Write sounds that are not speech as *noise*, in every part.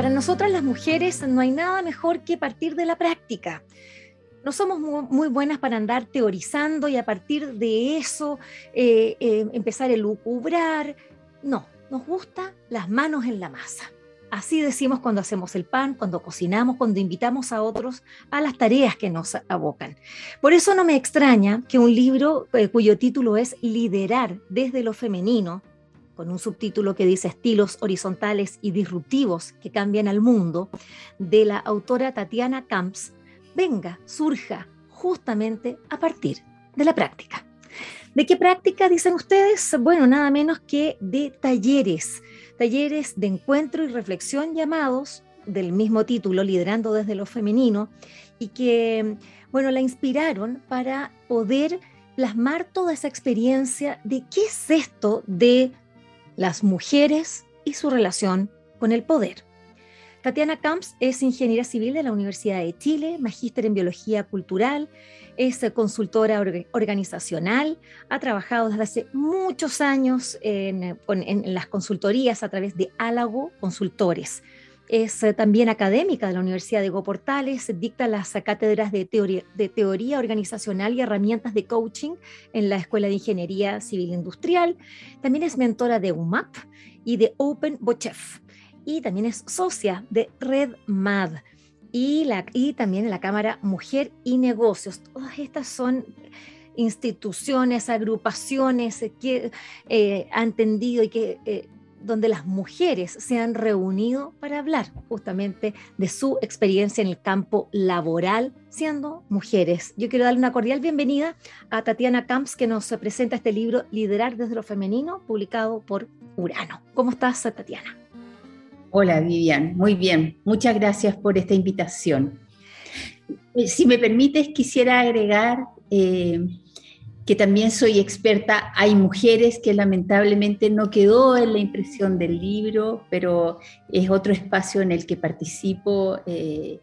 Para nosotras las mujeres no hay nada mejor que partir de la práctica. No somos muy, buenas para andar teorizando y a partir de eso eh, eh, empezar a lucubrar. No, nos gusta las manos en la masa. Así decimos cuando hacemos el pan, cuando cocinamos, cuando invitamos a otros a las tareas que nos abocan. Por eso no me extraña que un libro eh, cuyo título es Liderar desde lo femenino, con un subtítulo que dice Estilos horizontales y disruptivos que cambian al mundo, de la autora Tatiana Camps, venga, surja justamente a partir de la práctica. ¿De qué práctica dicen ustedes? Bueno, nada menos que de talleres, talleres de encuentro y reflexión llamados del mismo título, Liderando desde lo femenino, y que, bueno, la inspiraron para poder plasmar toda esa experiencia de qué es esto de las mujeres y su relación con el poder. Tatiana Camps es ingeniera civil de la Universidad de Chile, magíster en biología cultural, es consultora organizacional, ha trabajado desde hace muchos años en, las consultorías a través de Álago Consultores. Es también académica de la Universidad de Go Portales, dicta las cátedras de teoría, organizacional y herramientas de coaching en la Escuela de Ingeniería Civil Industrial. También es mentora de UMAP y de Open Bochef. Y también es socia de Red MAD y, la, y también en la Cámara Mujer y Negocios. Todas estas son instituciones, agrupaciones que eh, han entendido y que eh, donde las mujeres se han reunido para hablar justamente de su experiencia en el campo laboral siendo mujeres. Yo quiero darle una cordial bienvenida a Tatiana Camps que nos presenta este libro Liderar desde lo femenino, publicado por Urano. ¿Cómo estás, Tatiana? Hola, Vivian. Muy bien. Muchas gracias por esta invitación. Eh, si me permites, quisiera agregar eh, que también soy experta. Hay mujeres que lamentablemente no quedó en la impresión del libro, pero es otro espacio en el que participo eh,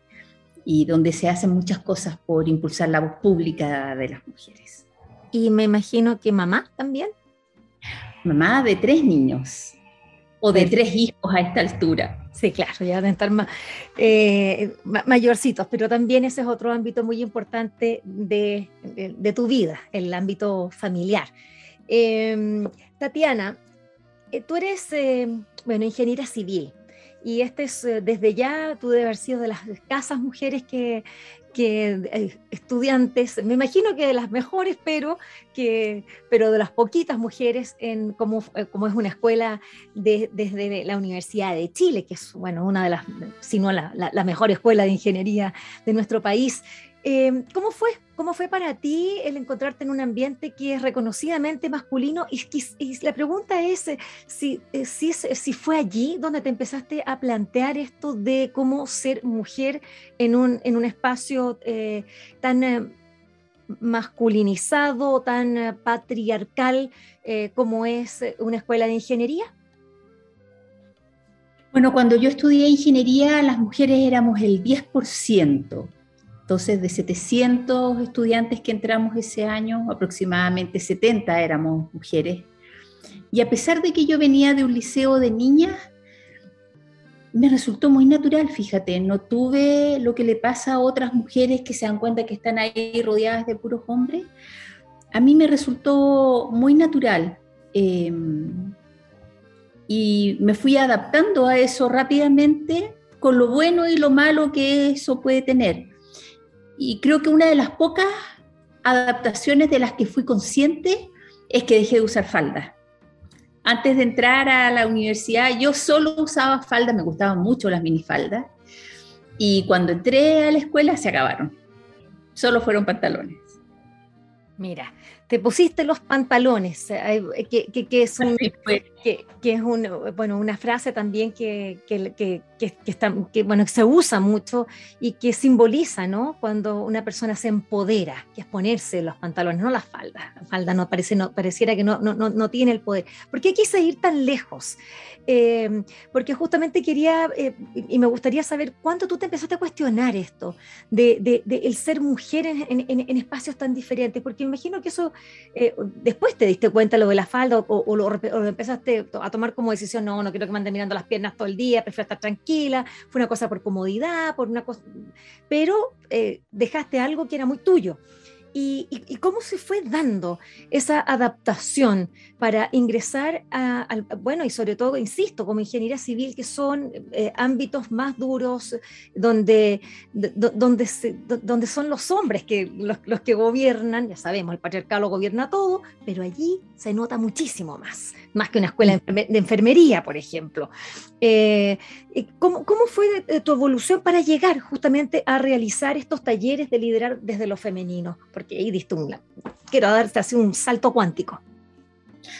y donde se hacen muchas cosas por impulsar la voz pública de las mujeres. Y me imagino que mamá también. Mamá de tres niños o de tres hijos a esta altura. Sí, claro, ya deben estar más, eh, mayorcitos, pero también ese es otro ámbito muy importante de, tu vida, el ámbito familiar. Em, Tatiana, eh, tú eres, eh, bueno, ingeniera civil y este es, desde ya, tú debes haber sido de las escasas mujeres que, que eh, estudiantes, me imagino que de las mejores, pero, que, pero de las poquitas mujeres, en como, eh, como es una escuela desde la Universidad de Chile, que es bueno, una de las, si no la, la mejor escuela de ingeniería de nuestro país. Em, ¿Cómo fue? ¿Cómo fue para ti el encontrarte en un ambiente que es reconocidamente masculino? Y, la pregunta es eh, si, eh, si, si, fue allí donde te empezaste a plantear esto de cómo ser mujer en un, en un espacio eh, tan masculinizado, tan patriarcal como es una escuela de ingeniería. Bueno, cuando yo estudié ingeniería, las mujeres éramos el 10%. Entonces, de 700 estudiantes que entramos ese año, aproximadamente 70 éramos mujeres. Y a pesar de que yo venía de un liceo de niñas, me resultó muy natural, fíjate, no tuve lo que le pasa a otras mujeres que se dan cuenta que están ahí rodeadas de puros hombres. A mí me resultó muy natural. Em, y me fui adaptando a eso rápidamente con lo bueno y lo malo que eso puede tener y creo que una de las pocas adaptaciones de las que fui consciente es que dejé de usar falda. Antes de entrar a la universidad yo solo usaba falda, me gustaban mucho las minifaldas y cuando entré a la escuela se acabaron. Solo fueron pantalones. Mira, te pusiste los pantalones, eh, que, que, es, un, que, es un, bueno, una frase también que, que, que, está, que, bueno, se usa mucho y que simboliza ¿no? cuando una persona se empodera, que es ponerse los pantalones, no las faldas. La falda no, parece, no pareciera que no, no, no, tiene el poder. ¿Por qué quise ir tan lejos? Eh, porque justamente quería, eh, y me gustaría saber cuándo tú te empezaste a cuestionar esto, de, de, el ser mujer en, en, en, espacios tan diferentes, porque me imagino que eso, eh, después te diste cuenta lo de la falda o, o, lo, o lo empezaste a tomar como decisión, no, no quiero que me anden mirando las piernas todo el día, prefiero estar tranquila, fue una cosa por comodidad, por una cosa, pero eh, dejaste algo que era muy tuyo y, cómo se fue dando esa adaptación para ingresar a, bueno, y sobre todo, insisto, como ingeniería civil, que son eh, ámbitos más duros, donde, donde, donde son los hombres que, los, que gobiernan, ya sabemos, el patriarcado gobierna todo, pero allí se nota muchísimo más, más que una escuela de enfermería, por ejemplo. Eh, ¿cómo, ¿Cómo fue tu evolución para llegar justamente a realizar estos talleres de liderar desde lo femenino? Porque ahí diste un, quiero darte así un salto cuántico.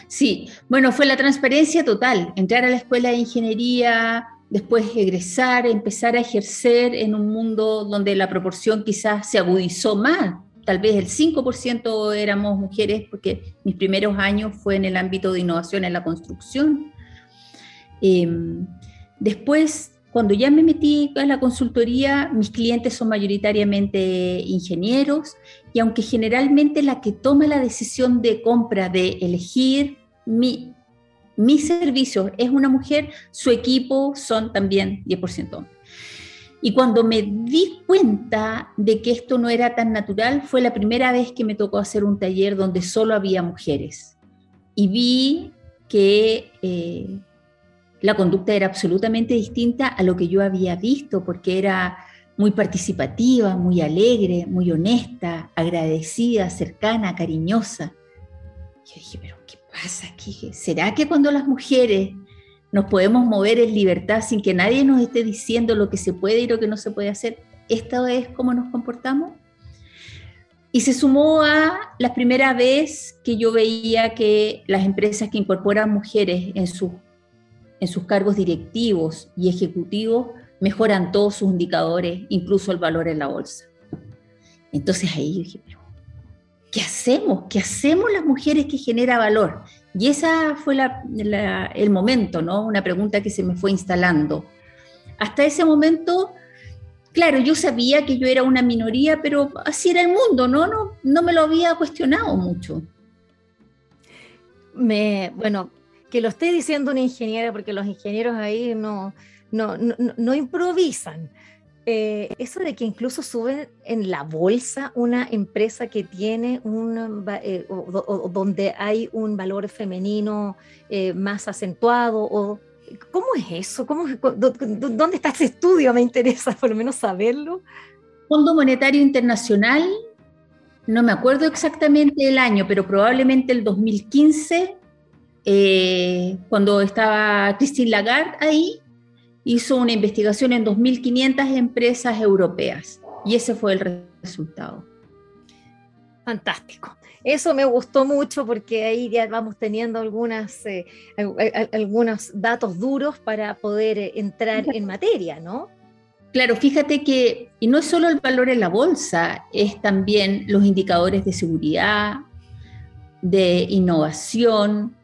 Sí, bueno, fue la transparencia total, entrar a la escuela de ingeniería, después egresar, empezar a ejercer en un mundo donde la proporción quizás se agudizó más. Tal vez el 5% éramos mujeres, porque mis primeros años fue en el ámbito de innovación en la construcción. Em, después cuando ya me metí a la consultoría, mis clientes son mayoritariamente ingenieros y aunque generalmente la que toma la decisión de compra, de elegir mi, mis servicios es una mujer, su equipo son también 10% hombres. Y cuando me di cuenta de que esto no era tan natural, fue la primera vez que me tocó hacer un taller donde solo había mujeres. Y vi que eh, la conducta era absolutamente distinta a lo que yo había visto, porque era muy participativa, muy alegre, muy honesta, agradecida, cercana, cariñosa. Yo dije, pero ¿qué pasa aquí? ¿Será que cuando las mujeres nos podemos mover en libertad sin que nadie nos esté diciendo lo que se puede y lo que no se puede hacer, esta es cómo nos comportamos? Y se sumó a la primera vez que yo veía que las empresas que incorporan mujeres en sus en sus cargos directivos y ejecutivos mejoran todos sus indicadores, incluso el valor en la bolsa. Entonces ahí dije, ¿qué hacemos? ¿Qué hacemos las mujeres que genera valor? Y esa fue el momento, ¿no? Una pregunta que se me fue instalando. Hasta ese momento, claro, yo sabía que yo era una minoría, pero así era el mundo, ¿no? No, no me lo había cuestionado mucho. Me, bueno, que lo esté diciendo una ingeniera, porque los ingenieros ahí no, no, no, improvisan. Eh, eso de que incluso suben en la bolsa una empresa que tiene un, eh, donde hay un valor femenino eh, más acentuado, o ¿cómo es eso? ¿Cómo, ¿Dónde está ese estudio? Me interesa por lo menos saberlo. Fondo Monetario Internacional, no me acuerdo exactamente el año, pero probablemente el 2015 eh, cuando estaba Christine Lagarde ahí, hizo una investigación en 2.500 empresas europeas y ese fue el resultado. Fantástico. Eso me gustó mucho porque ahí ya vamos teniendo algunas, eh, algunos datos duros para poder eh, entrar en materia, ¿no? Claro, fíjate que, y no es solo el valor en la bolsa, es también los indicadores de seguridad, de innovación,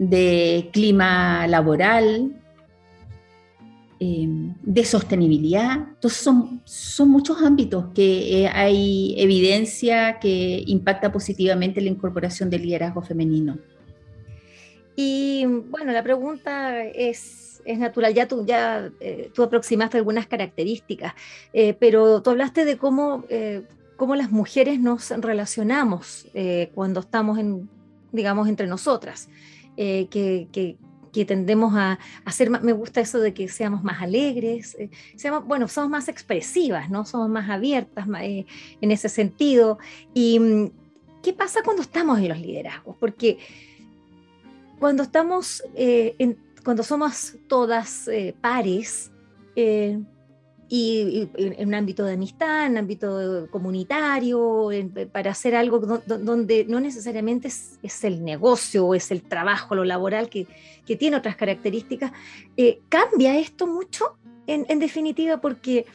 de clima laboral, em, de sostenibilidad. Entonces son, son muchos ámbitos que eh, hay evidencia que impacta positivamente la incorporación del liderazgo femenino. Y bueno, la pregunta es, es natural, ya tú, ya, eh, tú aproximaste algunas características, eh, pero tú hablaste de cómo, cómo las mujeres nos relacionamos cuando estamos en, digamos, entre nosotras. Eh, que, tendemos a, hacer me gusta eso de que seamos más alegres, eh, seamos, bueno, somos más expresivas, ¿no? Somos más abiertas eh, en ese sentido. ¿Y mm, qué pasa cuando estamos en los liderazgos? Porque cuando estamos, cuando somos todas pares, y, en un ámbito de amistad, en un ámbito comunitario, para hacer algo donde no necesariamente es, el negocio o es el trabajo, lo laboral que, tiene otras características, eh, cambia esto mucho en, definitiva porque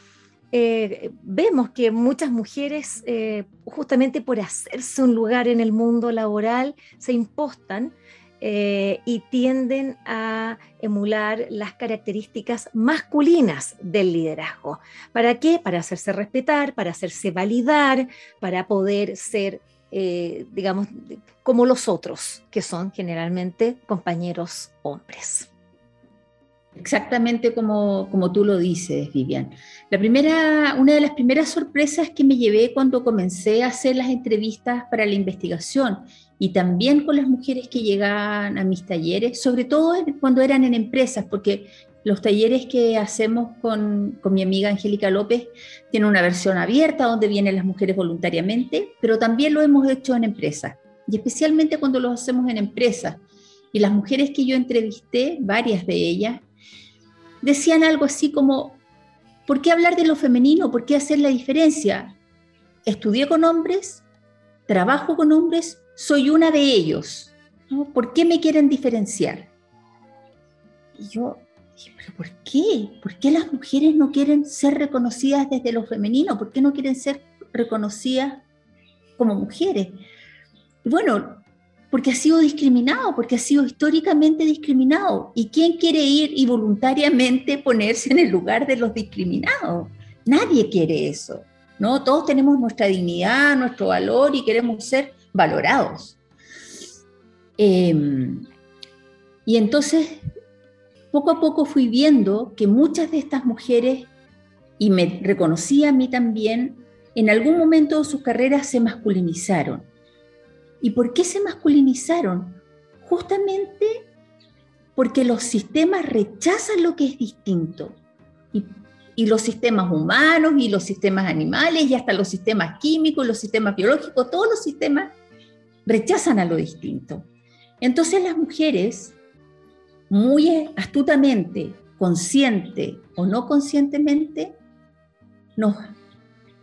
eh, vemos que muchas mujeres, eh, justamente por hacerse un lugar en el mundo laboral, se impostan eh, y tienden a emular las características masculinas del liderazgo. ¿Para qué? Para hacerse respetar, para hacerse validar, para poder ser, eh, digamos, como los otros, que son generalmente compañeros hombres. Exactamente como, como tú lo dices, Vivian. La primera, una de las primeras sorpresas que me llevé cuando comencé a hacer las entrevistas para la investigación y también con las mujeres que llegaban a mis talleres, sobre todo cuando eran en empresas, porque los talleres que hacemos con, con mi amiga Angélica López tienen una versión abierta donde vienen las mujeres voluntariamente, pero también lo hemos hecho en empresas, y especialmente cuando lo hacemos en empresas. Y las mujeres que yo entrevisté, varias de ellas, decían algo así como, ¿por qué hablar de lo femenino? ¿Por qué hacer la diferencia? Estudié con hombres, trabajo con hombres, soy una de ellos. ¿Por qué me quieren diferenciar? Y yo dije, ¿pero por qué? ¿Por qué las mujeres no quieren ser reconocidas desde lo femenino? ¿Por qué no quieren ser reconocidas como mujeres? Bueno, porque ha sido discriminado, porque ha sido históricamente discriminado. ¿Y quién quiere ir y voluntariamente ponerse en el lugar de los discriminados? Nadie quiere eso, ¿no? Todos tenemos nuestra dignidad, nuestro valor y queremos ser valorados. Em, y entonces, poco a poco fui viendo que muchas de estas mujeres, y me reconocí a mí también, en algún momento de sus carreras se masculinizaron. ¿Y por qué se masculinizaron? Justamente porque los sistemas rechazan lo que es distinto. Y, y, los sistemas humanos y los sistemas animales y hasta los sistemas químicos, los sistemas biológicos, todos los sistemas rechazan a lo distinto. Entonces las mujeres, muy astutamente, consciente o no conscientemente, nos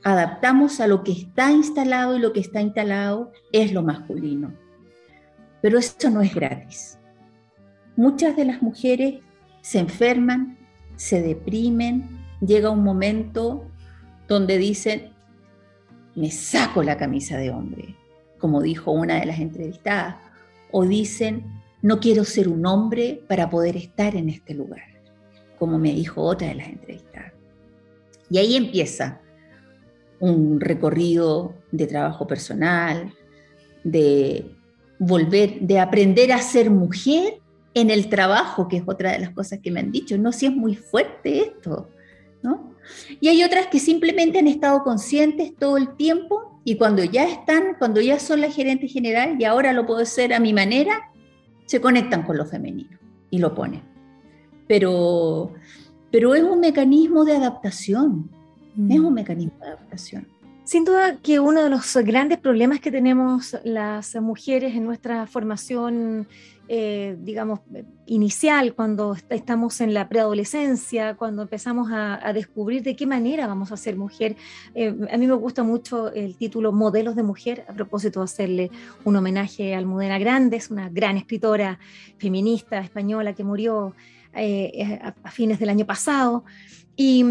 adaptamos a lo que está instalado y lo que está instalado es lo masculino. Pero eso no es gratis. Muchas de las mujeres se enferman, se deprimen, llega un momento donde dicen, me saco la camisa de hombre, como dijo una de las entrevistadas, o dicen, no quiero ser un hombre para poder estar en este lugar, como me dijo otra de las entrevistadas. Y ahí empieza un recorrido de trabajo personal, de volver, de aprender a ser mujer en el trabajo, que es otra de las cosas que me han dicho. No, si es muy fuerte esto, ¿no? Y hay otras que simplemente han estado conscientes todo el tiempo y cuando ya están, cuando ya son la gerente general y ahora lo puedo hacer a mi manera, se conectan con lo femenino y lo ponen. Pero, pero es un mecanismo de adaptación, es un mecanismo de adaptación. Sin duda que uno de los grandes problemas que tenemos las mujeres en nuestra formación eh, digamos, inicial, cuando estamos en la preadolescencia, cuando empezamos a, descubrir de qué manera vamos a ser mujer. Eh, a mí me gusta mucho el título Modelos de Mujer, a propósito de hacerle un homenaje a Almudena Grandes, una gran escritora feminista española que murió eh, a, fines del año pasado. Y,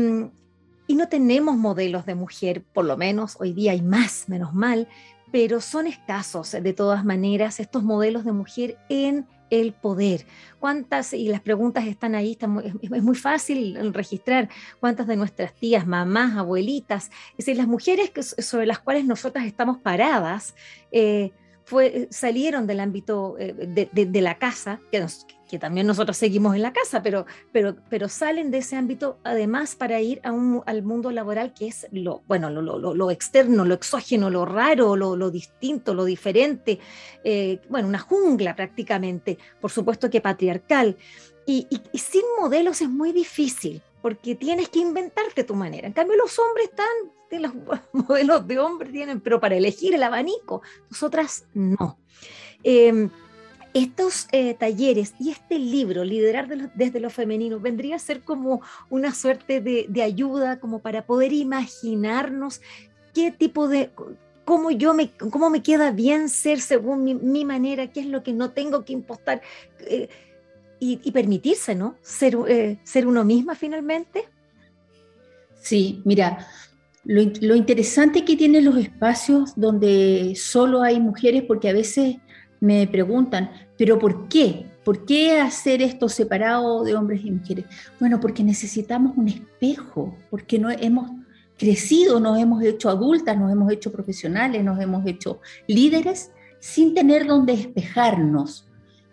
y no tenemos modelos de mujer, por lo menos hoy día hay más, menos mal, pero son escasos de todas maneras estos modelos de mujer en el poder. ¿Cuántas, y las preguntas están ahí, es, muy fácil registrar cuántas de nuestras tías, mamás, abuelitas, es decir, las mujeres sobre las cuales nosotras estamos paradas, eh, salieron del ámbito eh, de, de, la casa, que, nos, que también nosotros seguimos en la casa, pero, pero, pero salen de ese ámbito además para ir a un, al mundo laboral que es lo, bueno, lo, lo, lo externo, lo exógeno, lo raro, lo, distinto, lo diferente, eh, bueno, una jungla prácticamente, por supuesto que patriarcal. Y, sin modelos es muy difícil, porque tienes que inventarte tu manera. En cambio, los hombres están, los *laughs* modelos de hombres tienen, pero para elegir el abanico, nosotras no. Eh, estos eh, talleres y este libro, Liderar desde lo femenino, vendría a ser como una suerte de, ayuda, como para poder imaginarnos qué tipo de, cómo yo me, cómo me queda bien ser según mi, manera, qué es lo que no tengo que impostar eh, y, permitirse, ¿no? Ser, eh, ser uno misma finalmente. Sí, mira, lo, lo interesante que tienen los espacios donde solo hay mujeres, porque a veces me preguntan, ¿pero por qué? ¿Por qué hacer esto separado de hombres y mujeres? Bueno, porque necesitamos un espejo, porque no hemos crecido, nos hemos hecho adultas, nos hemos hecho profesionales, nos hemos hecho líderes sin tener donde espejarnos.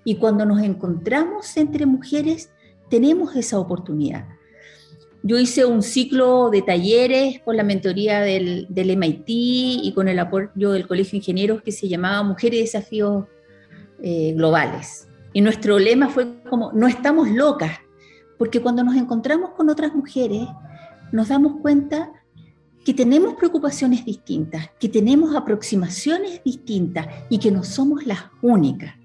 Y cuando nos encontramos entre mujeres, tenemos esa oportunidad. Yo hice un ciclo de talleres con la mentoría del, del MIT y con el apoyo del Colegio de Ingenieros que se llamaba Mujeres Desafíos eh, globales. Y nuestro lema fue como, no estamos locas, porque cuando nos encontramos con otras mujeres, nos damos cuenta que tenemos preocupaciones distintas, que tenemos aproximaciones distintas y que no somos las únicas.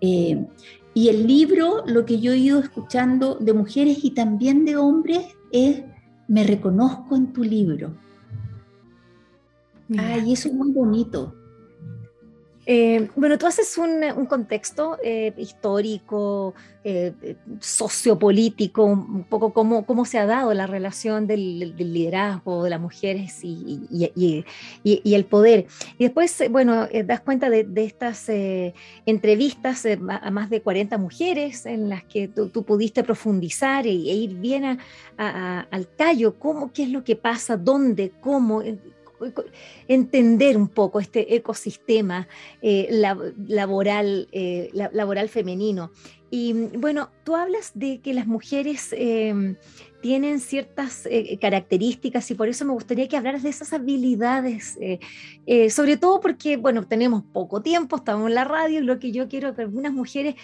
Eh, y el libro, lo que yo he ido escuchando de mujeres y también de hombres es, me reconozco en tu libro. Ay, eso es muy bonito. Eh, bueno, tú haces un, contexto eh, histórico, eh, sociopolítico, un poco cómo, cómo se ha dado la relación del, liderazgo de las mujeres y, el poder. Y después, bueno, das cuenta de, estas entrevistas a más de 40 mujeres en las que tú, pudiste profundizar e, ir bien al tallo, cómo, qué es lo que pasa, dónde, cómo entender un poco este ecosistema eh, laboral, eh, laboral femenino. Y bueno, tú hablas de que las mujeres em, tienen ciertas eh, características y por eso me gustaría que hablaras de esas habilidades, sobre todo porque, bueno, tenemos poco tiempo, estamos en la radio lo que yo quiero que algunas mujeres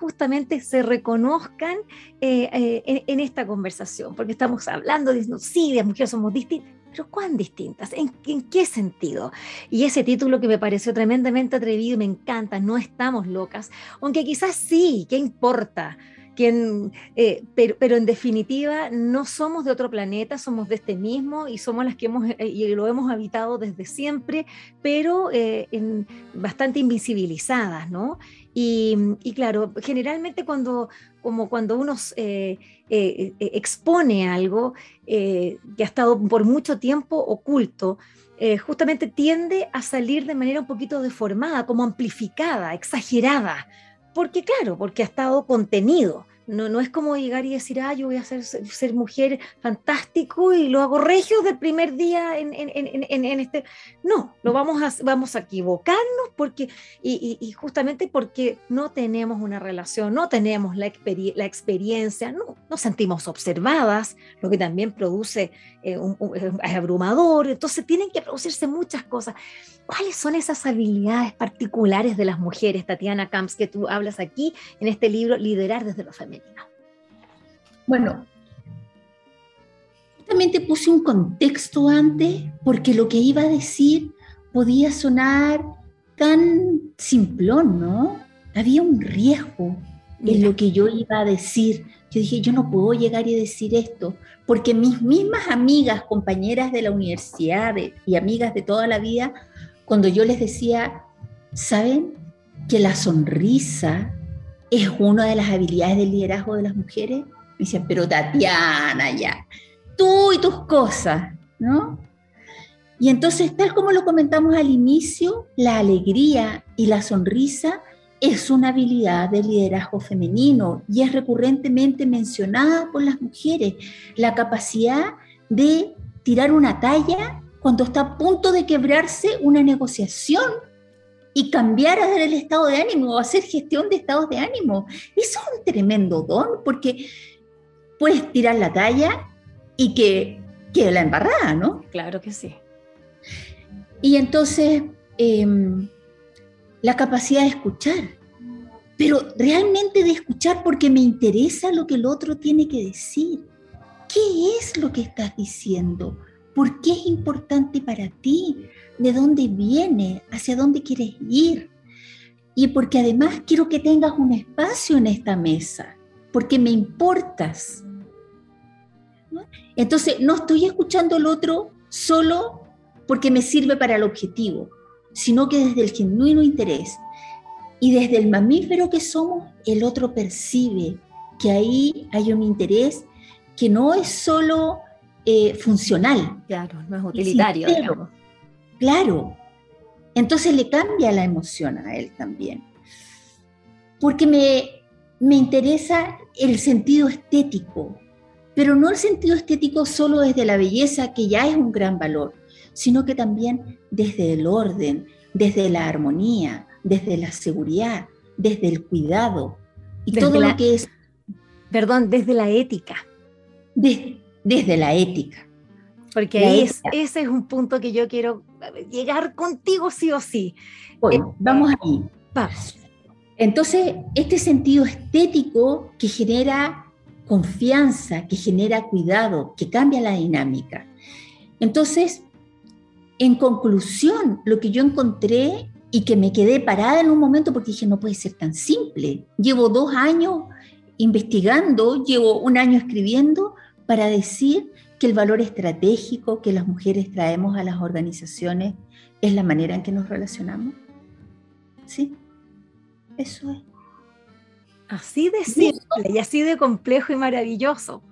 justamente se reconozcan en, esta conversación, porque estamos hablando, diciendo, sí, las mujeres somos distintas, pero ¿cuán distintas? ¿En, qué sentido? Y ese título que me pareció tremendamente atrevido y me encanta, No estamos locas, aunque quizás sí, ¿qué importa? Eh, pero, pero, en definitiva no somos de otro planeta, somos de este mismo y somos las que hemos eh, y lo hemos habitado desde siempre, pero eh, en, bastante invisibilizadas, ¿no? Y, claro, generalmente cuando, como cuando uno expone algo que ha estado por mucho tiempo oculto, justamente tiende a salir de manera un poquito deformada, como amplificada, exagerada, porque claro, porque ha estado contenido. No, no es como llegar y decir, ah, yo voy a ser, ser mujer fantástico y lo hago regio del primer día en, en, en, este. No, lo vamos a, vamos a equivocarnos porque, y, y, justamente porque no tenemos una relación, no tenemos la, la experiencia, no nos sentimos observadas, lo que también produce eh, un, es abrumador. Entonces tienen que producirse muchas cosas. ¿Cuáles son esas habilidades particulares de las mujeres, Tatiana Camps, que tú hablas aquí en este libro, Liderar desde lo femenino? Bueno, justamente puse un contexto antes porque lo que iba a decir podía sonar tan simplón, ¿no? Había un riesgo en lo que yo iba a decir. Yo dije, yo no puedo llegar y decir esto, porque mis mismas amigas, compañeras de la universidad y amigas de toda la vida, cuando yo les decía, ¿saben que la sonrisa es una de las habilidades del liderazgo de las mujeres. Me decían, pero Tatiana, ya, tú y tus cosas, ¿no? Y entonces, tal como lo comentamos al inicio, la alegría y la sonrisa es una habilidad del liderazgo femenino y es recurrentemente mencionada por las mujeres. La capacidad de tirar una talla cuando está a punto de quebrarse una negociación y cambiar el estado de ánimo o hacer gestión de estados de ánimo. Eso es un tremendo don porque puedes tirar la talla y que quede la embarrada, ¿no? Claro que sí. Y entonces, em, la capacidad de escuchar, pero realmente de escuchar porque me interesa lo que el otro tiene que decir. ¿Qué es lo que estás diciendo? ¿Por qué es importante para ti? De dónde viene, hacia dónde quieres ir. y porque además quiero que tengas un espacio en esta mesa, porque me importas. Entonces, no estoy escuchando al otro solo porque me sirve para el objetivo, sino que desde el genuino interés y desde el mamífero que somos, el otro percibe que ahí hay un interés que no es solo eh, funcional. Claro, no es utilitario. Claro. Entonces le cambia la emoción a él también. Porque me, me interesa el sentido estético, pero no el sentido estético solo desde la belleza, que ya es un gran valor, sino que también desde el orden, desde la armonía, desde la seguridad, desde el cuidado y todo lo que es... Perdón, desde la ética. desde la ética. Porque ahí ese es un punto que yo quiero llegar contigo sí o sí. Bueno, vamos ahí. Entonces, este sentido estético que genera confianza, que genera cuidado, que cambia la dinámica. Entonces, en conclusión, lo que yo encontré y que me quedé parada en un momento porque dije, no puede ser tan simple. Llevo dos años investigando, llevo un año escribiendo para decir que el valor estratégico que las mujeres traemos a las organizaciones es la manera en que nos relacionamos. ¿Sí? Eso es. Así de simple y así de complejo y maravilloso.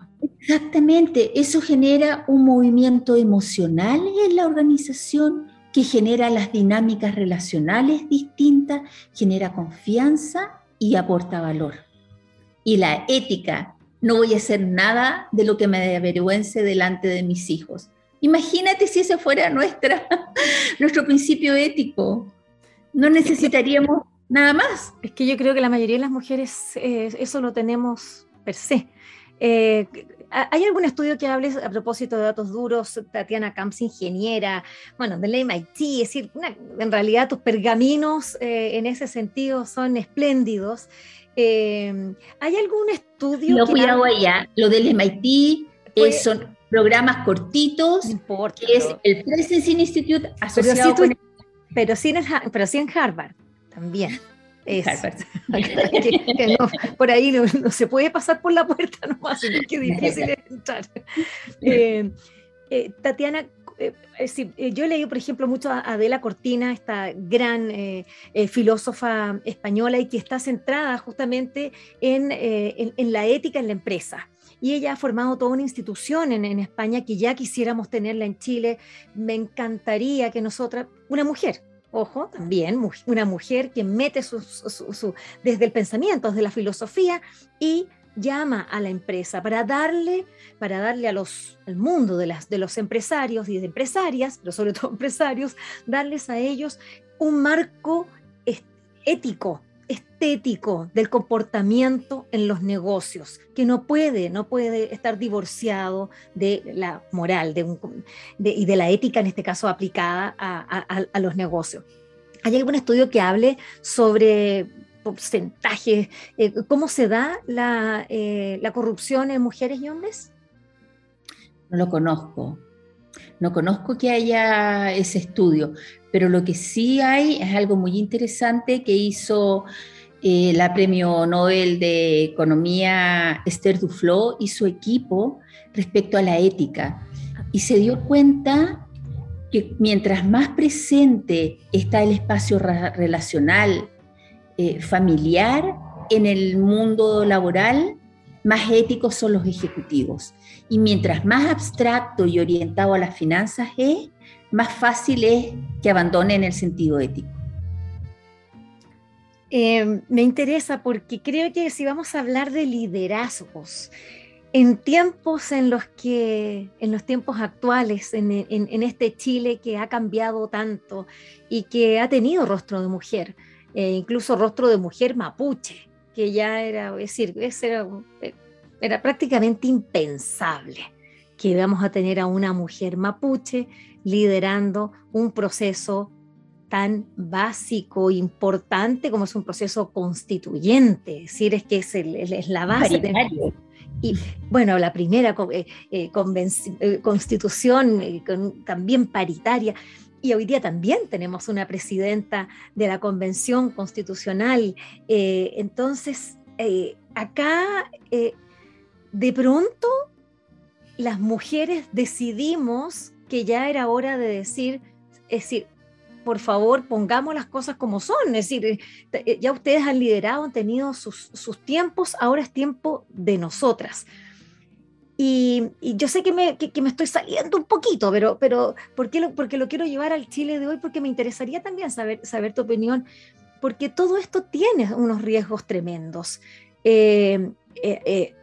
Exactamente, eso genera un movimiento emocional en la organización que genera las dinámicas relacionales distintas, genera confianza y aporta valor. Y la ética, no voy a hacer nada de lo que me avergüence delante de mis hijos. Imagínate si ese fuera nuestra, *laughs* nuestro principio ético. No necesitaríamos nada más. Es que yo creo que la mayoría de las mujeres eh, eso lo tenemos per se. Eh, ¿Hay algún estudio que hable a propósito de datos duros? Tatiana Camps, ingeniera, bueno, del MIT, es decir, en realidad tus pergaminos eh, en ese sentido son espléndidos. ¿Hay algún estudio? Lo cuidado allá, lo del MIT pues, son programas cortitos, que es el Presence Institute asociado pero con... Pero sí, en, pero sí en Harvard también. *laughs* *laughs* por ahí no, se puede pasar por la puerta nomás, *laughs* es que difícil entrar. Eh, eh, Tatiana, eh, yo leí, por ejemplo, mucho a Adela Cortina, esta gran filósofa española y que está centrada justamente en, la ética en la empresa y ella ha formado toda una institución en, España que ya quisiéramos tenerla en Chile. Me encantaría que nosotras, una mujer, ojo, también una mujer que mete desde el pensamiento, desde la filosofía y llama a la empresa para darle, para darle a los, al mundo de, las, de los empresarios y de empresarias, pero sobre todo *laughs* empresarios, darles a ellos un marco ético, estético del comportamiento en los negocios, que no puede, no puede estar divorciado de la moral de y de la ética, en este caso aplicada a, los negocios. ¿Hay algún estudio que hable sobre porcentajes, eh, cómo se da la, eh, la corrupción en mujeres y hombres? No lo conozco. No conozco que haya ese estudio, pero lo que sí hay es algo muy interesante que hizo eh, la premio Nobel de Economía Esther Duflo y su equipo respecto a la ética. Y se dio cuenta que mientras más presente está el espacio relacional, eh, familiar en el mundo laboral, más éticos son los ejecutivos. Y mientras más abstracto y orientado a las finanzas es, más fácil es que abandonen el sentido ético. Eh, me interesa porque creo que si vamos a hablar de liderazgos, en tiempos en los que, en los tiempos actuales, en, este Chile que ha cambiado tanto y que ha tenido rostro de mujer, eh, incluso rostro de mujer mapuche, que ya era, es decir, era, era prácticamente impensable que íbamos a tener a una mujer mapuche liderando un proceso tan básico, importante como es un proceso constituyente, es decir, es que es, la base. y bueno, la primera eh, eh, eh, constitución también paritaria. Y hoy día también tenemos una presidenta de la Convención Constitucional. Eh, entonces, eh, acá, eh, de pronto, las mujeres decidimos que ya era hora de decir, es decir, por favor, pongamos las cosas como son. Es decir, ya ustedes han liderado, han tenido sus, sus tiempos, ahora es tiempo de nosotras. Y, yo sé que me, que, me, estoy saliendo un poquito, pero, pero ¿por qué lo, porque lo quiero llevar al Chile de hoy? Porque me interesaría también saber, saber tu opinión, porque todo esto tiene unos riesgos tremendos. Eh, eh, eh,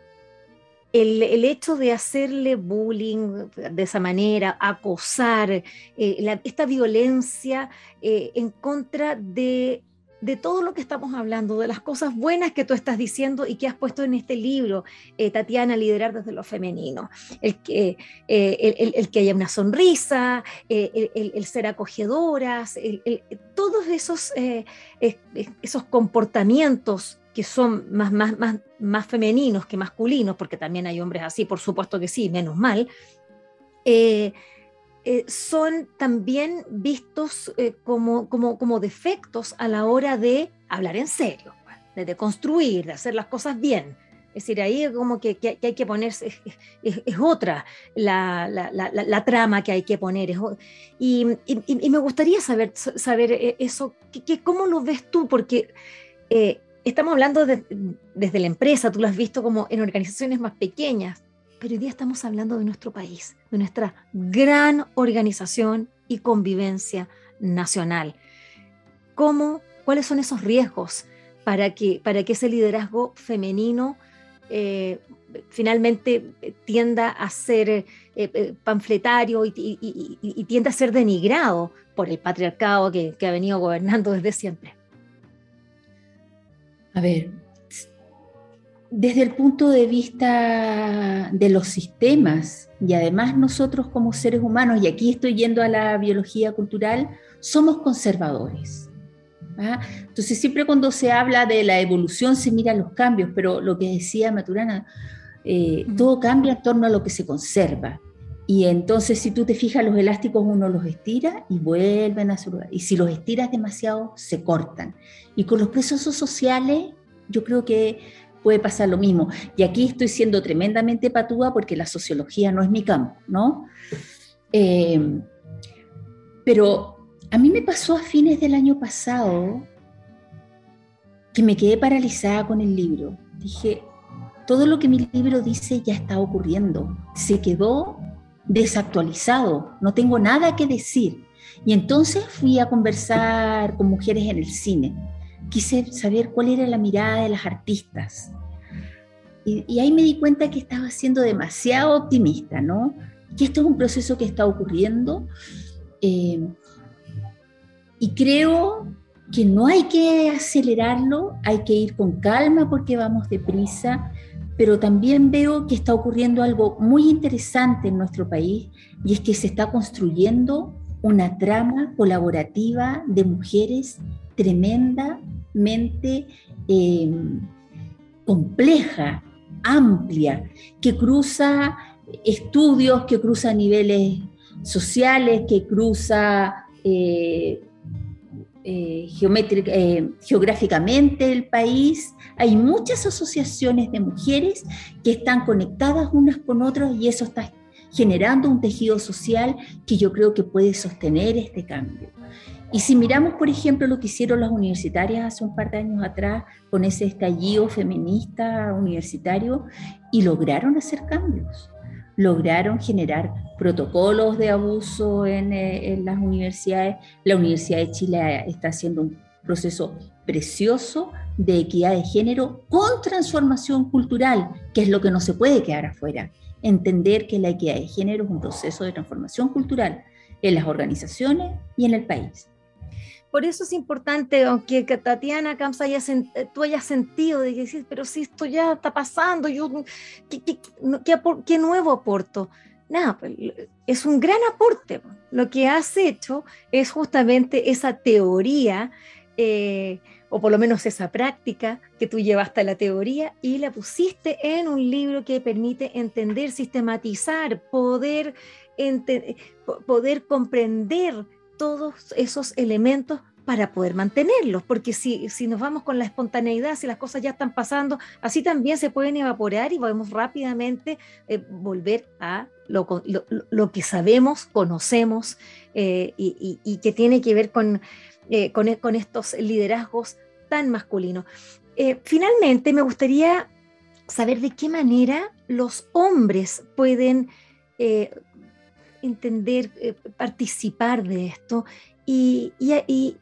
el, el, hecho de hacerle bullying de esa manera, acosar, esta violencia en contra de de todo lo que estamos hablando, de las cosas buenas que tú estás diciendo y que has puesto en este libro, eh, Tatiana, liderar desde lo femenino. El que, eh, el, que haya una sonrisa, eh, el, ser acogedoras, todos esos, esos comportamientos que son más, más, más, más femeninos que masculinos, porque también hay hombres así, por supuesto que sí, menos mal. Son también vistos eh, como, como, como, defectos a la hora de hablar en serio, pues, de, construir, de hacer las cosas bien. Es decir, ahí como que, que, hay que ponerse, es, otra la, la, la, trama que hay que poner. y, y, me gustaría saber, saber eh, eso, que, ¿cómo lo ves tú? Porque estamos hablando desde la empresa, tú lo has visto como en organizaciones más pequeñas, pero hoy día estamos hablando de nuestro país, de nuestra gran organización y convivencia nacional. ¿Cómo, ¿Cuáles son esos riesgos para que, para que ese liderazgo femenino eh, finalmente tienda a ser eh, eh, panfletario y, tienda a ser denigrado por el patriarcado que ha venido gobernando desde siempre? A ver, desde el punto de vista de los sistemas y además nosotros como seres humanos, y aquí estoy yendo a la biología cultural, somos conservadores. ¿ah? Entonces siempre cuando se habla de la evolución se miran los cambios, pero lo que decía Maturana, eh, todo cambia en torno a lo que se conserva. Y entonces si tú te fijas, los elásticos uno los estira y vuelven a su lugar. Y si los estiras demasiado, se cortan. Y con los procesos sociales, yo creo que puede pasar lo mismo. Y aquí estoy siendo tremendamente patúa porque la sociología no es mi campo, ¿no? Eh, pero a mí me pasó a fines del año pasado que me quedé paralizada con el libro. Dije, todo lo que mi libro dice ya está ocurriendo. Se quedó desactualizado, no tengo nada que decir. Y entonces fui a conversar con mujeres en el cine quise saber cuál era la mirada de las artistas. Y, ahí me di cuenta que estaba siendo demasiado optimista, ¿no? Que esto es un proceso que está ocurriendo. Eh, y creo que no hay que acelerarlo, hay que ir con calma porque vamos deprisa, pero también veo que está ocurriendo algo muy interesante en nuestro país y es que se está construyendo una trama colaborativa de mujeres tremenda mente eh, compleja, amplia, que cruza estudios, que cruza niveles sociales, que cruza eh, eh, geográficamente el país. Hay muchas asociaciones de mujeres que están conectadas unas con otras y eso está generando un tejido social que yo creo que puede sostener este cambio. Y si miramos, por ejemplo, lo que hicieron las universitarias hace un par de años atrás con ese estallido feminista universitario, y lograron hacer cambios, lograron generar protocolos de abuso en, eh, en las universidades. La Universidad de Chile está haciendo un proceso precioso de equidad de género con transformación cultural, que es lo que no se puede quedar afuera. Entender que la equidad de género es un proceso de transformación cultural en las organizaciones y en el país. Por eso es importante, aunque Tatiana Camps haya eh, tú hayas sentido de que decís, pero si esto ya está pasando, yo, ¿qué, nuevo aporto? Nada, pues, es un gran aporte. Lo que has hecho es justamente esa teoría, eh, o por lo menos esa práctica que tú llevaste a la teoría y la pusiste en un libro que permite entender, sistematizar, poder, poder comprender todos esos elementos para poder mantenerlos, porque si, si nos vamos con la espontaneidad, si las cosas ya están pasando, así también se pueden evaporar y podemos rápidamente eh, volver a lo, que sabemos, conocemos eh, y, que tiene que ver con, eh, con, con, estos liderazgos tan masculinos. finalmente, me gustaría saber de qué manera los hombres pueden entender, participar de esto y, y,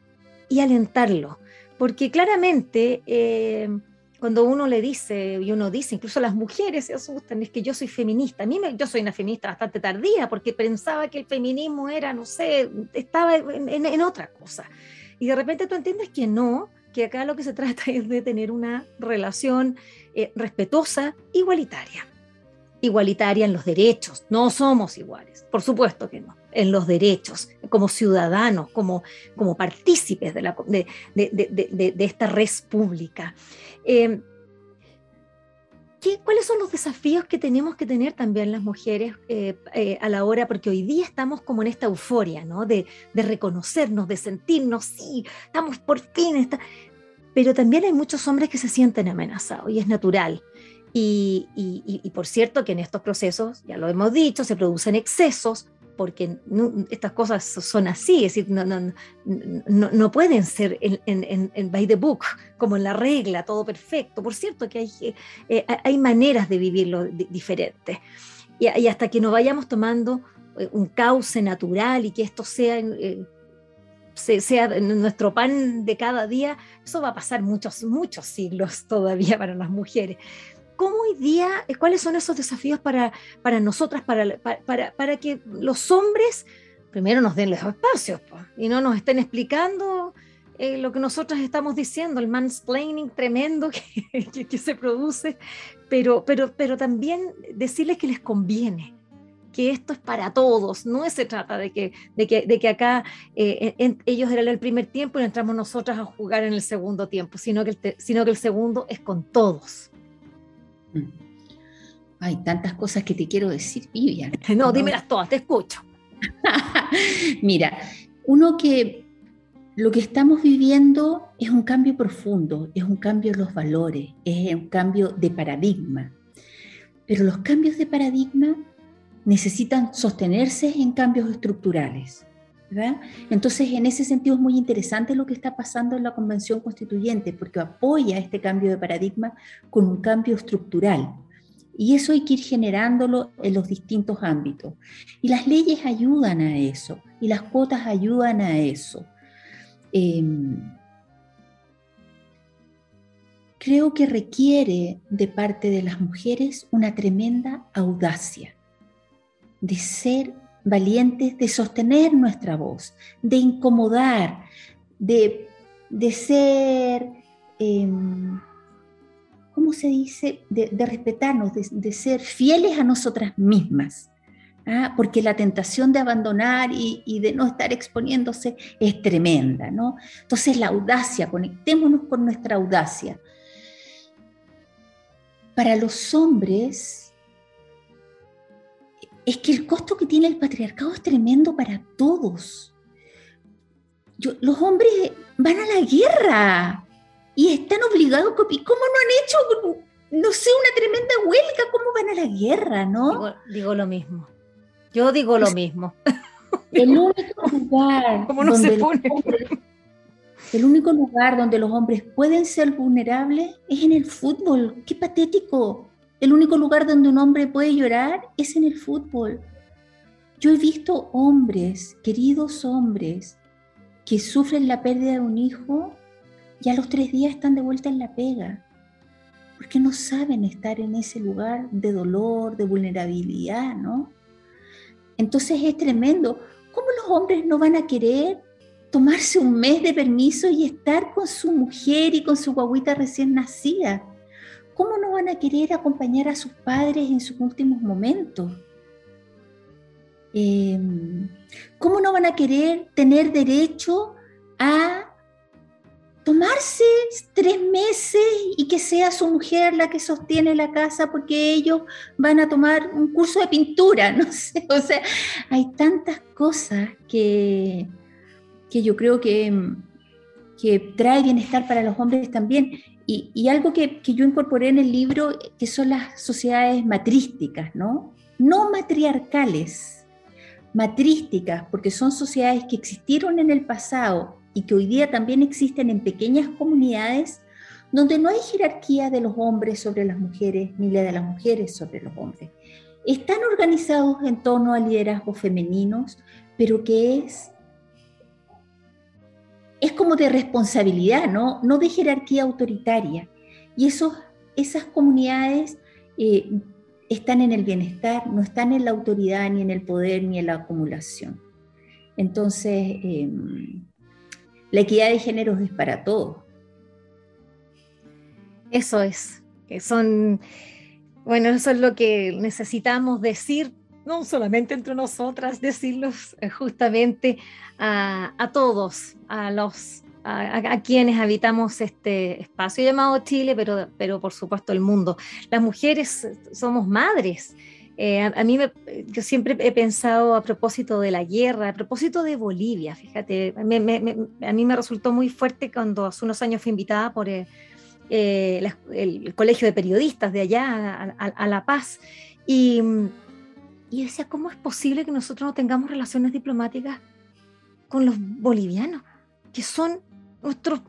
y alentarlo. Porque claramente eh, cuando uno le dice, y uno dice, incluso las mujeres se asustan, es que yo soy feminista. A mí me, yo soy una feminista bastante tardía porque pensaba que el feminismo era, no sé, estaba en, otra cosa. Y de repente tú entiendes que no, que acá lo que se *laughs* trata es de tener una relación eh, respetuosa, igualitaria. Igualitaria en los derechos, no somos iguales, por supuesto que no en los derechos, como ciudadanos, como, como partícipes de, esta red pública. Eh, ¿qué, ¿Cuáles son los desafíos que tenemos que tener también las mujeres eh, eh, a la hora? Porque hoy día estamos como en esta euforia, ¿no? De, reconocernos, de sentirnos, sí, estamos por fin. Está... Pero también hay muchos hombres que se sienten amenazados y es natural. Y, por cierto que en estos procesos, ya lo hemos dicho, se producen excesos, porque estas cosas son así, es decir, no, no, no, pueden ser en, by the book, como en la regla, todo perfecto. Por cierto que hay, eh, hay maneras de vivirlo diferentes. Y, hasta que nos vayamos tomando eh, un cauce natural y que esto sea, eh, sea nuestro pan de cada día, eso va a pasar muchos, muchos siglos todavía para las mujeres. ¿Cómo hoy día, eh, cuáles son esos desafíos para, para nosotras, para, para, para, que los hombres primero nos den los espacios y no nos estén explicando eh, lo que nosotras estamos diciendo, el mansplaining tremendo *laughs* que, que, se produce, pero, pero, pero también decirles que les conviene, que esto es para todos, no se trata de que, de que, de que acá eh, ellos eran el primer tiempo y entramos nosotras a jugar en el segundo tiempo, sino que sino que el segundo es con todos. Mm. Hay tantas cosas que te quiero decir, Vivian. *laughs* No, dímelas todas, te escucho. *laughs* Mira, uno que lo que estamos viviendo es un cambio profundo, es un cambio en los valores, es un cambio de paradigma. Pero los cambios de paradigma necesitan sostenerse en cambios estructurales. Entonces, en ese sentido es muy interesante lo que está pasando en la Convención Constituyente, porque apoya este cambio de paradigma con un cambio estructural. Y eso hay que ir generándolo en los distintos ámbitos. Y las leyes ayudan a eso, y las cuotas ayudan a eso. Em, creo que requiere de parte de las mujeres una tremenda audacia de ser valientes de sostener nuestra voz, de incomodar, de, ser, em, ¿cómo se dice?, de, respetarnos, de, ser fieles a nosotras mismas. ¿ah? Porque la tentación de abandonar y, de no estar exponiéndose es tremenda, ¿no? Entonces la audacia, conectémonos con nuestra audacia. Para los hombres, es que el costo que tiene el patriarcado es tremendo para todos. los hombres van a la guerra y están obligados, ¿cómo no han hecho, no sé, una tremenda huelga? ¿Cómo van a la guerra, no? Digo, lo mismo. Yo digo lo mismo. El único lugar *laughs* donde el único lugar donde los hombres pueden ser vulnerables es en el fútbol. Qué patético. El único lugar donde un hombre puede llorar es en el fútbol. Yo he visto hombres, queridos hombres, que sufren la pérdida de un hijo y a los tres días están de vuelta en la pega, porque no saben estar en ese lugar de dolor, de vulnerabilidad, ¿no? Entonces es tremendo. ¿Cómo los hombres no van a querer tomarse un mes de permiso y estar con su mujer y con su guaguita recién nacida? ¿Cómo no van a querer acompañar a sus padres en sus últimos momentos? Em, ¿Cómo no van a querer tener derecho a tomarse tres meses y que sea su mujer la que sostiene la casa porque ellos van a tomar un curso de pintura, *laughs* no sé, o sea, hay tantas cosas que, que yo creo que, que trae bienestar para los hombres también. Y, algo que, que, yo incorporé en el libro, que son las sociedades matrísticas, ¿no? No matriarcales, matrísticas, porque son sociedades que existieron en el pasado y que hoy día también existen en pequeñas comunidades donde no hay jerarquía de los hombres sobre las mujeres, ni la de las mujeres sobre los hombres. Están organizados en torno a liderazgos femeninos, pero que es, es como de responsabilidad, ¿no? no de jerarquía autoritaria. Y esas comunidades eh, están en el bienestar, no están en la autoridad, ni en el poder, ni en la acumulación. Entonces, em, la equidad de géneros es para todos. Eso es, son, bueno, eso es lo que necesitamos decir, no solamente entre nosotras, decirlos eh, justamente a, todos, a los a, quienes habitamos este espacio llamado Chile, pero, pero por supuesto el mundo. Las mujeres somos madres. Eh, a, mí, yo siempre he pensado a propósito de la guerra, a propósito de Bolivia, fíjate, a mí me resultó muy fuerte cuando hace unos años fui invitada por, eh, eh, el, Colegio de Periodistas de allá a, La Paz. Y, y, decía, ¿cómo es posible que nosotros no tengamos relaciones diplomáticas con los bolivianos, que son nuestros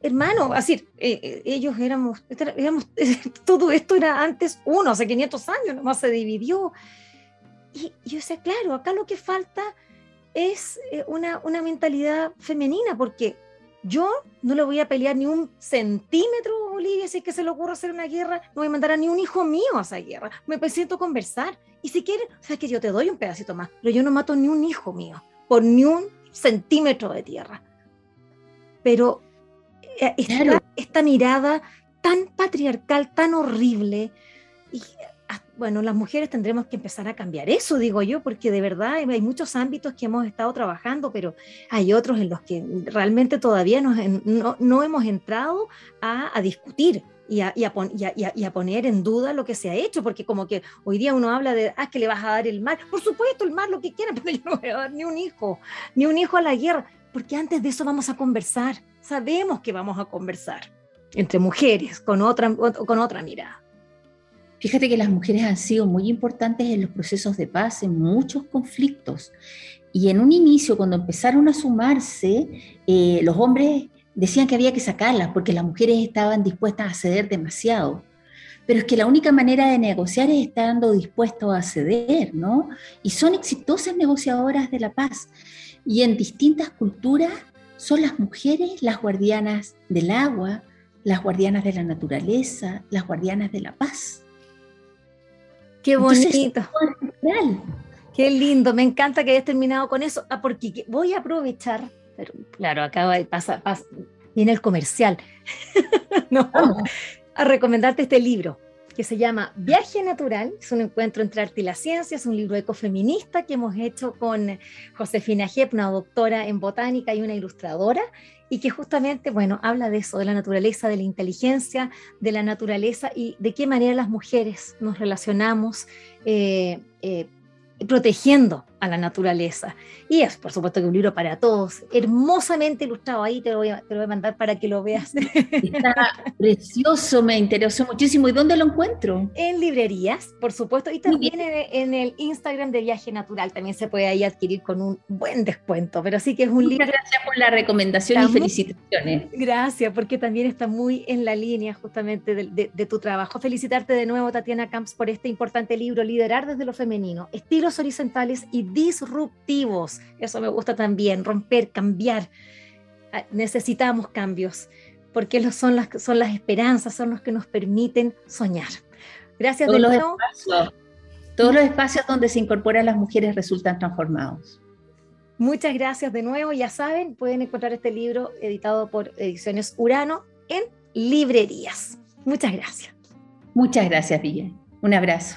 hermanos? Así, eh, eh, ellos éramos, éramos, *laughs* todo esto era antes uno, hace 500 años, nomás se dividió. Y, yo decía, claro, acá lo que falta es una, una mentalidad femenina, porque yo no le voy a pelear ni un centímetro a Bolivia si es que se le ocurre hacer una guerra, no voy a mandar a ni un hijo mío a esa guerra. Me presento a conversar. Y si quieres, o sea, que yo te doy un pedacito más, pero yo no mato ni un hijo mío por ni un centímetro de tierra. Pero eh, esta mirada tan patriarcal, tan horrible, y bueno, las mujeres tendremos que empezar a cambiar eso, digo yo, porque de verdad hay muchos ámbitos que hemos estado trabajando, pero hay otros en los que realmente todavía no, hemos entrado a, discutir. Y a, y, a, poner en duda lo que se ha hecho, porque como que hoy día uno habla de, ah, que le vas a dar el mar, por supuesto, el mar lo que quiera, *laughs* pero yo no voy a dar ni un hijo, ni un hijo a la guerra, porque antes de eso vamos a conversar, sabemos que vamos a conversar entre mujeres, con otra, con otra mirada. Fíjate que las mujeres han sido muy importantes en los procesos de paz, en muchos conflictos. Y en un inicio, cuando empezaron a sumarse, eh, los hombres decían que había que sacarlas porque las mujeres estaban dispuestas a ceder demasiado. Pero es que la única manera de negociar es estando dispuestos a ceder, ¿no? Y son exitosas negociadoras de la paz. Y en distintas culturas son las mujeres las guardianas del agua, las guardianas de la naturaleza, las guardianas de la paz. Qué bonito. Qué lindo, me encanta que hayas terminado con eso, ah, porque voy a aprovechar, pero claro, acaba de pasar, viene el comercial, *laughs* no, a recomendarte este libro que se llama Viaje Natural, es un encuentro entre arte y la ciencia, es un libro ecofeminista que hemos hecho con Josefina Jepp, una doctora en botánica y una ilustradora, y que justamente, bueno, habla de eso, de la naturaleza, de la inteligencia, de la naturaleza y de qué manera las mujeres nos relacionamos eh, eh, protegiendo a la naturaleza. Y es, por supuesto, que un libro para todos, hermosamente ilustrado. Ahí te lo voy a, te lo voy a mandar para que lo veas. *laughs* Está precioso, me interesó muchísimo. ¿Y dónde lo encuentro? En librerías, por supuesto, y también en, el Instagram de Viaje Natural. También se puede ahí adquirir con un buen descuento. Pero sí que es un libro. Gracias por la recomendación y felicitaciones. Gracias, porque también está muy en la línea justamente de, de tu trabajo. Felicitarte de nuevo, Tatiana Camps, por este importante libro, Liderar desde lo Femenino, estilos horizontales y disruptivos. Eso me gusta también, romper, cambiar. Ah, necesitamos cambios, porque son las, son las esperanzas, son los que nos permiten soñar. Gracias todos de nuevo. todos los espacios donde se incorporan las mujeres resultan transformados. Muchas gracias de nuevo. Ya saben, pueden encontrar este libro editado por Ediciones Urano en librerías. Muchas gracias. Muchas gracias, Villa. Un abrazo.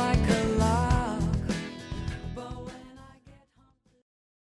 like a